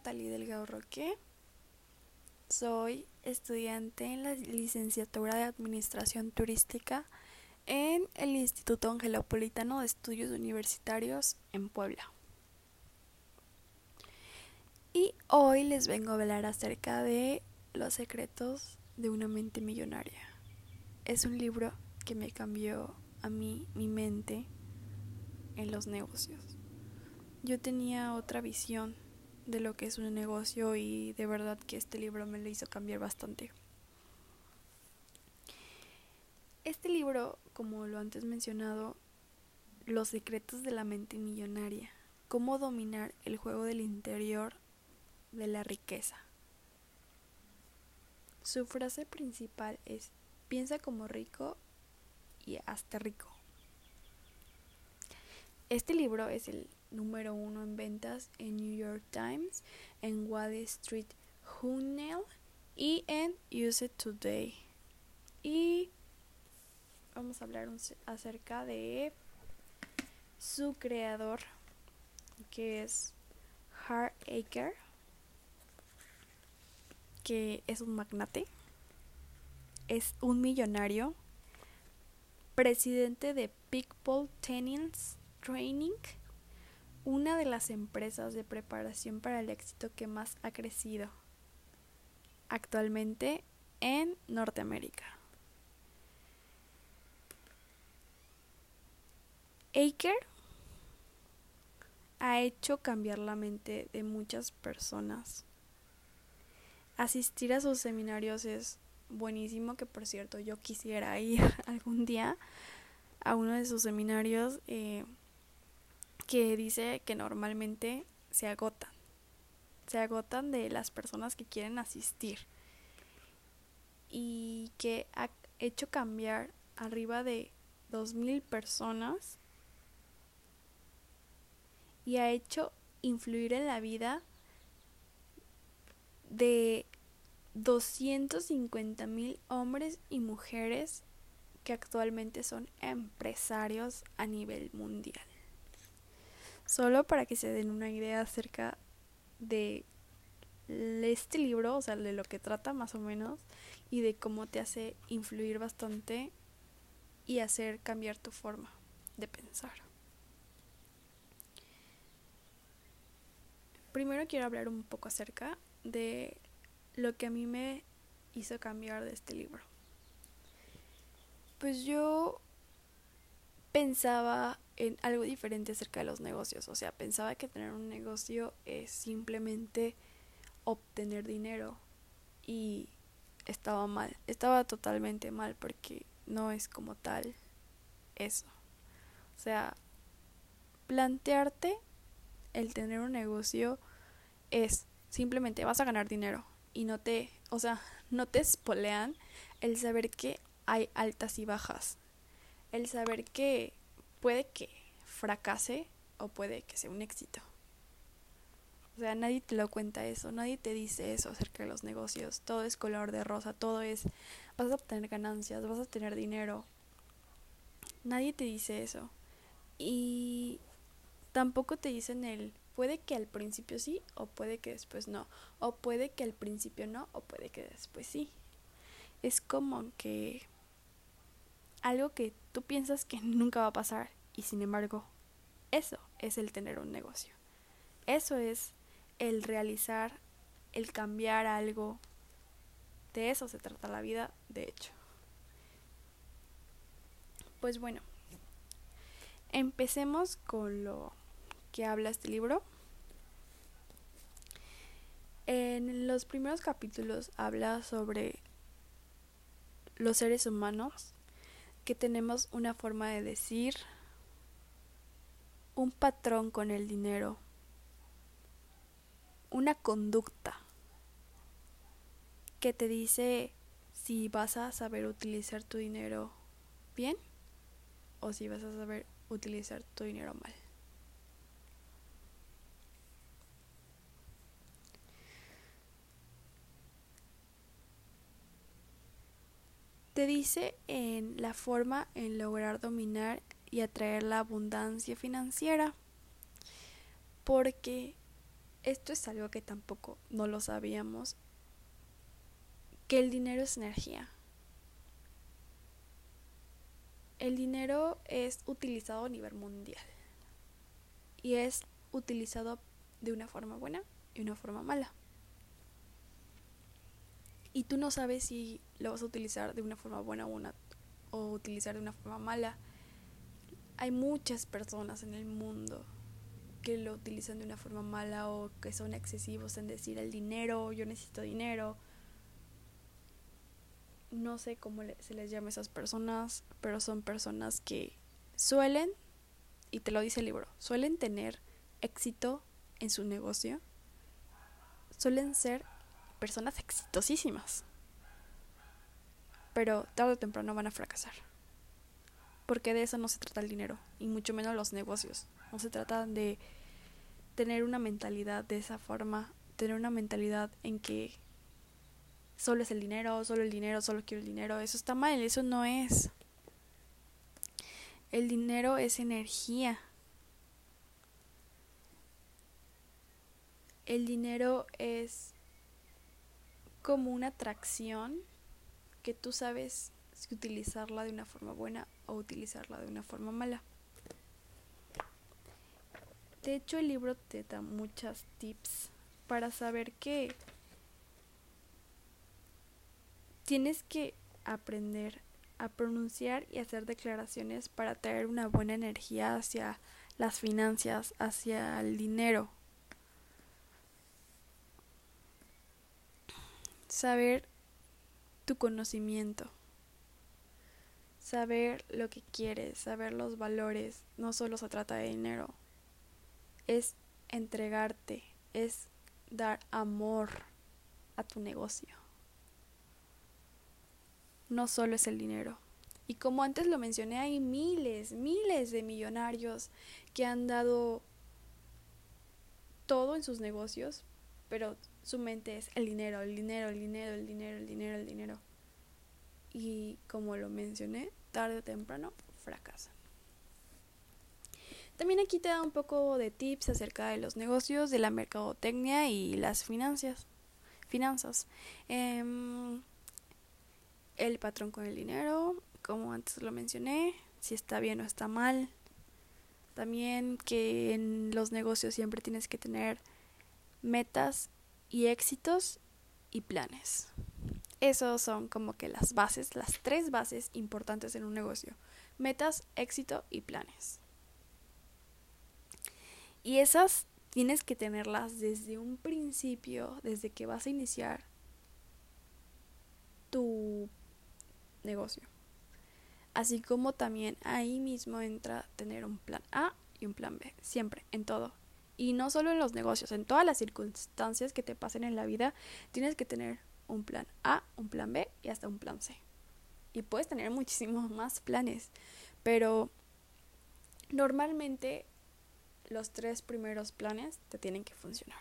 Natalie Delgado Roque. Soy estudiante en la licenciatura de Administración Turística en el Instituto Angelopolitano de Estudios Universitarios en Puebla. Y hoy les vengo a hablar acerca de Los secretos de una mente millonaria. Es un libro que me cambió a mí mi mente en los negocios yo tenía otra visión de lo que es un negocio y de verdad que este libro me lo hizo cambiar bastante. Este libro, como lo antes mencionado, Los secretos de la mente millonaria, cómo dominar el juego del interior de la riqueza. Su frase principal es, piensa como rico y hasta rico. Este libro es el número uno en ventas en New York Times, en Wall Street Journal y en Use It Today. Y vamos a hablar acerca de su creador, que es Hart Aker, que es un magnate, es un millonario, presidente de People Tenants Training una de las empresas de preparación para el éxito que más ha crecido actualmente en Norteamérica. Aker ha hecho cambiar la mente de muchas personas. Asistir a sus seminarios es buenísimo, que por cierto yo quisiera ir algún día a uno de sus seminarios. Eh, que dice que normalmente se agotan. Se agotan de las personas que quieren asistir. Y que ha hecho cambiar arriba de 2.000 personas. Y ha hecho influir en la vida de 250 mil hombres y mujeres que actualmente son empresarios a nivel mundial. Solo para que se den una idea acerca de este libro, o sea, de lo que trata más o menos, y de cómo te hace influir bastante y hacer cambiar tu forma de pensar. Primero quiero hablar un poco acerca de lo que a mí me hizo cambiar de este libro. Pues yo pensaba en algo diferente acerca de los negocios. O sea, pensaba que tener un negocio es simplemente obtener dinero y estaba mal. Estaba totalmente mal porque no es como tal eso. O sea, plantearte el tener un negocio es simplemente vas a ganar dinero y no te, o sea, no te espolean el saber que hay altas y bajas. El saber que puede que fracase o puede que sea un éxito. O sea, nadie te lo cuenta eso, nadie te dice eso acerca de los negocios. Todo es color de rosa, todo es vas a obtener ganancias, vas a tener dinero. Nadie te dice eso. Y tampoco te dicen el puede que al principio sí o puede que después no. O puede que al principio no o puede que después sí. Es como que algo que tú piensas que nunca va a pasar y sin embargo eso es el tener un negocio. Eso es el realizar, el cambiar algo. De eso se trata la vida, de hecho. Pues bueno, empecemos con lo que habla este libro. En los primeros capítulos habla sobre los seres humanos que tenemos una forma de decir, un patrón con el dinero, una conducta que te dice si vas a saber utilizar tu dinero bien o si vas a saber utilizar tu dinero mal. Te dice en la forma en lograr dominar y atraer la abundancia financiera. Porque esto es algo que tampoco no lo sabíamos, que el dinero es energía. El dinero es utilizado a nivel mundial y es utilizado de una forma buena y una forma mala. Y tú no sabes si lo vas a utilizar de una forma buena o, una, o utilizar de una forma mala. Hay muchas personas en el mundo que lo utilizan de una forma mala o que son excesivos en decir el dinero, yo necesito dinero. No sé cómo se les llama a esas personas, pero son personas que suelen, y te lo dice el libro, suelen tener éxito en su negocio. Suelen ser personas exitosísimas. Pero tarde o temprano van a fracasar. Porque de eso no se trata el dinero, y mucho menos los negocios. No se trata de tener una mentalidad de esa forma, tener una mentalidad en que solo es el dinero, solo el dinero, solo quiero el dinero. Eso está mal, eso no es. El dinero es energía. El dinero es como una atracción que tú sabes si utilizarla de una forma buena o utilizarla de una forma mala. De hecho, el libro te da muchas tips para saber que tienes que aprender a pronunciar y hacer declaraciones para traer una buena energía hacia las finanzas, hacia el dinero. Saber tu conocimiento. Saber lo que quieres, saber los valores. No solo se trata de dinero es entregarte, es dar amor a tu negocio. No solo es el dinero. Y como antes lo mencioné, hay miles, miles de millonarios que han dado todo en sus negocios, pero su mente es el dinero, el dinero, el dinero, el dinero, el dinero, el dinero. Y como lo mencioné, tarde o temprano fracasan. También aquí te da un poco de tips acerca de los negocios, de la mercadotecnia y las finanzas. finanzas. Em, el patrón con el dinero, como antes lo mencioné, si está bien o está mal. También que en los negocios siempre tienes que tener metas y éxitos y planes. Esos son como que las bases, las tres bases importantes en un negocio. Metas, éxito y planes. Y esas tienes que tenerlas desde un principio, desde que vas a iniciar tu negocio. Así como también ahí mismo entra tener un plan A y un plan B, siempre, en todo. Y no solo en los negocios, en todas las circunstancias que te pasen en la vida, tienes que tener un plan A, un plan B y hasta un plan C. Y puedes tener muchísimos más planes, pero normalmente los tres primeros planes te tienen que funcionar.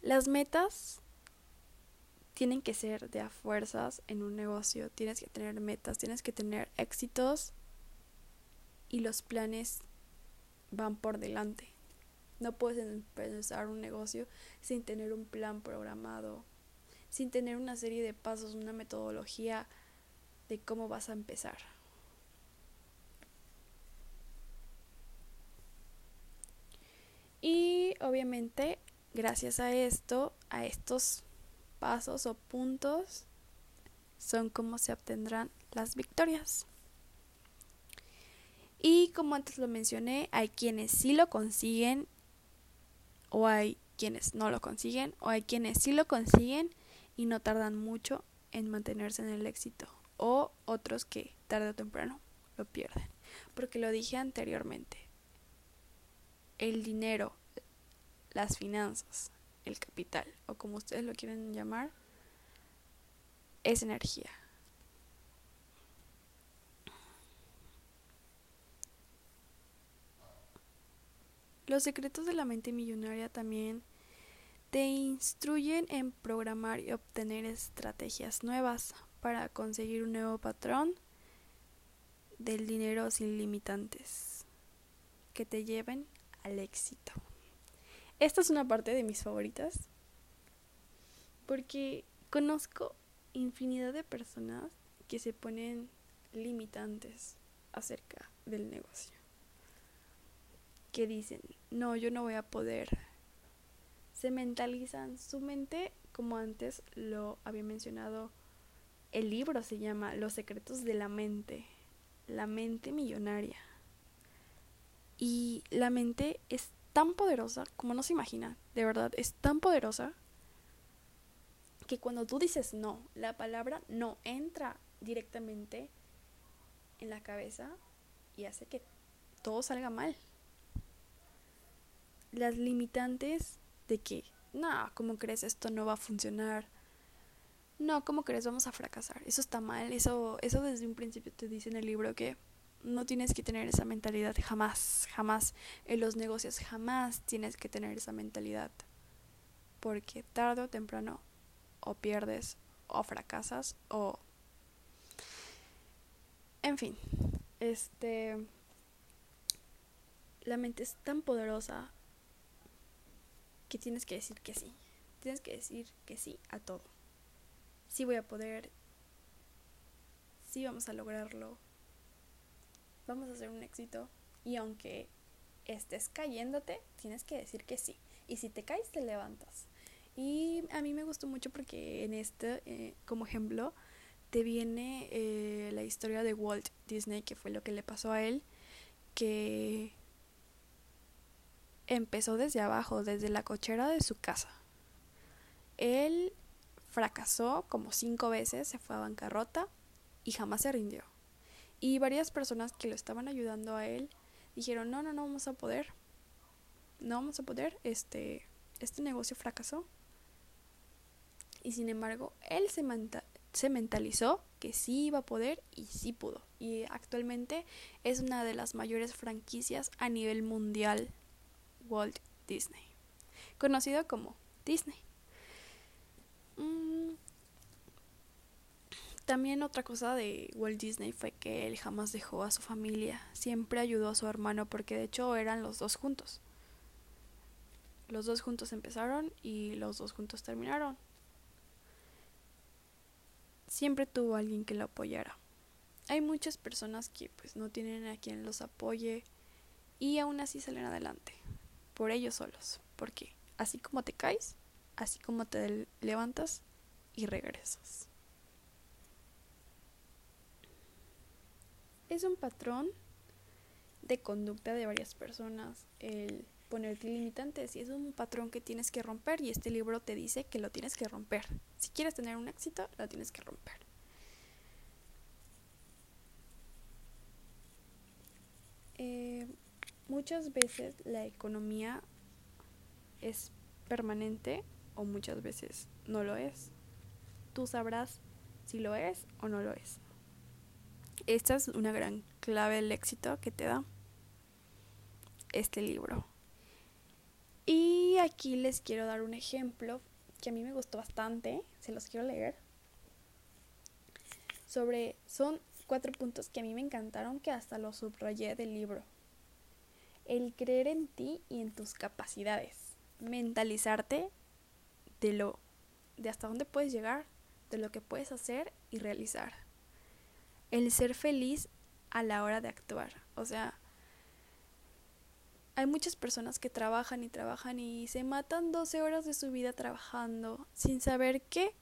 Las metas tienen que ser de a fuerzas en un negocio. Tienes que tener metas, tienes que tener éxitos y los planes van por delante. No puedes empezar un negocio sin tener un plan programado, sin tener una serie de pasos, una metodología de cómo vas a empezar. Y obviamente, gracias a esto, a estos pasos o puntos, son como se obtendrán las victorias. Y como antes lo mencioné, hay quienes sí lo consiguen o hay quienes no lo consiguen o hay quienes sí lo consiguen y no tardan mucho en mantenerse en el éxito o otros que tarde o temprano lo pierden. Porque lo dije anteriormente, el dinero, las finanzas, el capital, o como ustedes lo quieren llamar, es energía. Los secretos de la mente millonaria también te instruyen en programar y obtener estrategias nuevas para conseguir un nuevo patrón del dinero sin limitantes que te lleven al éxito. esta es una parte de mis favoritas porque conozco infinidad de personas que se ponen limitantes acerca del negocio. Que dicen, no, yo no voy a poder. Se mentalizan su mente, como antes lo había mencionado, el libro se llama Los secretos de la mente, la mente millonaria. Y la mente es tan poderosa como no se imagina, de verdad, es tan poderosa que cuando tú dices no, la palabra no entra directamente en la cabeza y hace que todo salga mal. Las limitantes de que, no, ¿cómo crees esto no va a funcionar? No, ¿cómo crees vamos a fracasar? Eso está mal, eso, eso desde un principio te dice en el libro que no tienes que tener esa mentalidad jamás, jamás. En los negocios jamás tienes que tener esa mentalidad. Porque tarde o temprano o pierdes o fracasas o... En fin, este... La mente es tan poderosa que tienes que decir que sí. Tienes que decir que sí a todo. Sí voy a poder. Sí vamos a lograrlo. Vamos a hacer un éxito. Y aunque estés cayéndote, tienes que decir que sí. Y si te caes, te levantas. Y a mí me gustó mucho porque en este, eh, como ejemplo, te viene eh, la historia de Walt Disney, que fue lo que le pasó a él, que empezó desde abajo, desde la cochera de su casa. Él fracasó como cinco veces, se fue a bancarrota y jamás se rindió. Y varias personas que lo estaban ayudando a él dijeron, no, no, no vamos a poder. No vamos a poder, este, este negocio fracasó y sin embargo él se, se mentalizó que sí iba a poder y sí pudo. Y actualmente es una de las mayores franquicias a nivel mundial Walt Disney, conocido como Disney. Mm, también otra cosa de Walt Disney fue que él jamás dejó a su familia, siempre ayudó a su hermano porque de hecho eran los dos juntos. Los dos juntos empezaron y los dos juntos terminaron siempre tuvo alguien que lo apoyara. Hay muchas personas que pues no tienen a quien los apoye y aún así salen adelante por ellos solos, porque así como te caes, así como te levantas y regresas. Es un patrón de conducta de varias personas el ponerte limitantes y es un patrón que tienes que romper y este libro te dice que lo tienes que romper. Si quieres tener un éxito, lo tienes que romper. Eh, muchas veces la economía es permanente o muchas veces no lo es. Tú sabrás si lo es o no lo es. Esta es una gran clave del éxito que te da este libro. Y aquí les quiero dar un ejemplo que a mí me gustó bastante, se los quiero leer. Sobre, son cuatro puntos que a mí me encantaron que hasta los subrayé del libro. El creer en ti y en tus capacidades. Mentalizarte de lo de hasta dónde puedes llegar, de lo que puedes hacer y realizar. El ser feliz a la hora de actuar. O sea, hay muchas personas que trabajan y trabajan y se matan 12 horas de su vida trabajando sin saber que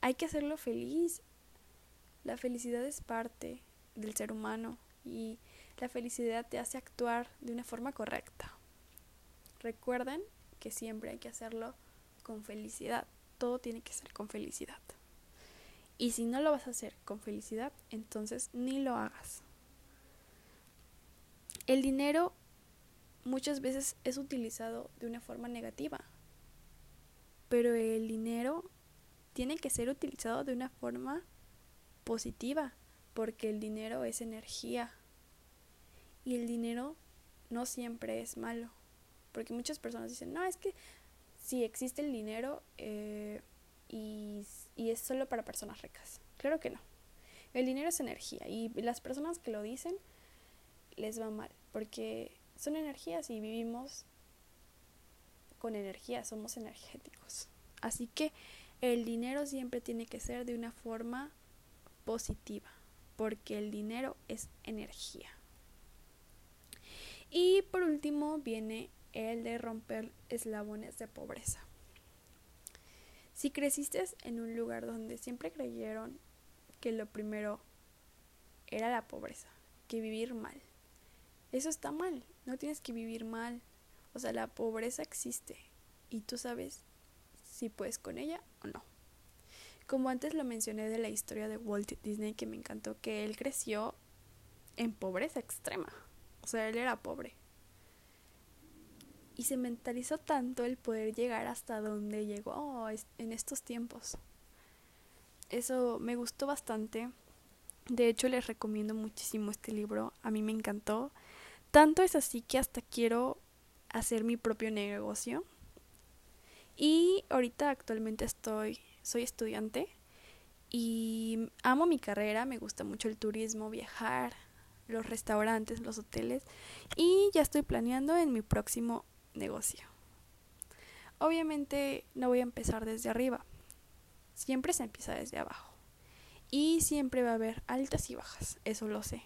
hay que hacerlo feliz. La felicidad es parte del ser humano y la felicidad te hace actuar de una forma correcta. Recuerden que siempre hay que hacerlo con felicidad. Todo tiene que ser con felicidad. Y si no lo vas a hacer con felicidad, entonces ni lo hagas. El dinero muchas veces es utilizado de una forma negativa. Pero el dinero tiene que ser utilizado de una forma positiva, porque el dinero es energía. Y el dinero no siempre es malo. Porque muchas personas dicen, no, es que si existe el dinero eh, y, y es solo para personas ricas. Claro que no. El dinero es energía y las personas que lo dicen les va mal, porque son energías y vivimos con energía, somos energéticos. Así que el dinero siempre tiene que ser de una forma positiva, porque el dinero es energía. Y por último viene el de romper eslabones de pobreza. Si creciste en un lugar donde siempre creyeron que lo primero era la pobreza, que vivir mal, eso está mal, no tienes que vivir mal. O sea, la pobreza existe y tú sabes si puedes con ella o no. Como antes lo mencioné de la historia de Walt Disney que me encantó, que él creció en pobreza extrema. O sea, él era pobre. Y se mentalizó tanto el poder llegar hasta donde llegó en estos tiempos. Eso me gustó bastante. De hecho, les recomiendo muchísimo este libro. A mí me encantó. Tanto es así que hasta quiero hacer mi propio negocio. Y ahorita actualmente estoy, soy estudiante y amo mi carrera, me gusta mucho el turismo, viajar, los restaurantes, los hoteles y ya estoy planeando en mi próximo negocio. Obviamente no voy a empezar desde arriba, siempre se empieza desde abajo y siempre va a haber altas y bajas, eso lo sé.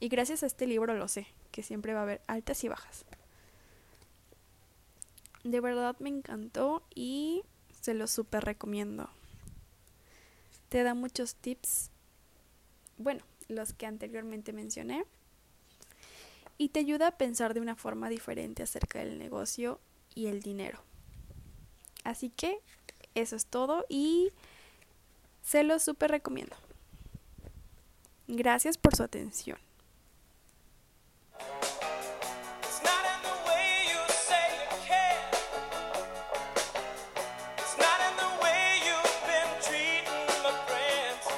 Y gracias a este libro lo sé que siempre va a haber altas y bajas. De verdad me encantó y se lo súper recomiendo. Te da muchos tips, bueno, los que anteriormente mencioné, y te ayuda a pensar de una forma diferente acerca del negocio y el dinero. Así que eso es todo y se lo súper recomiendo. Gracias por su atención.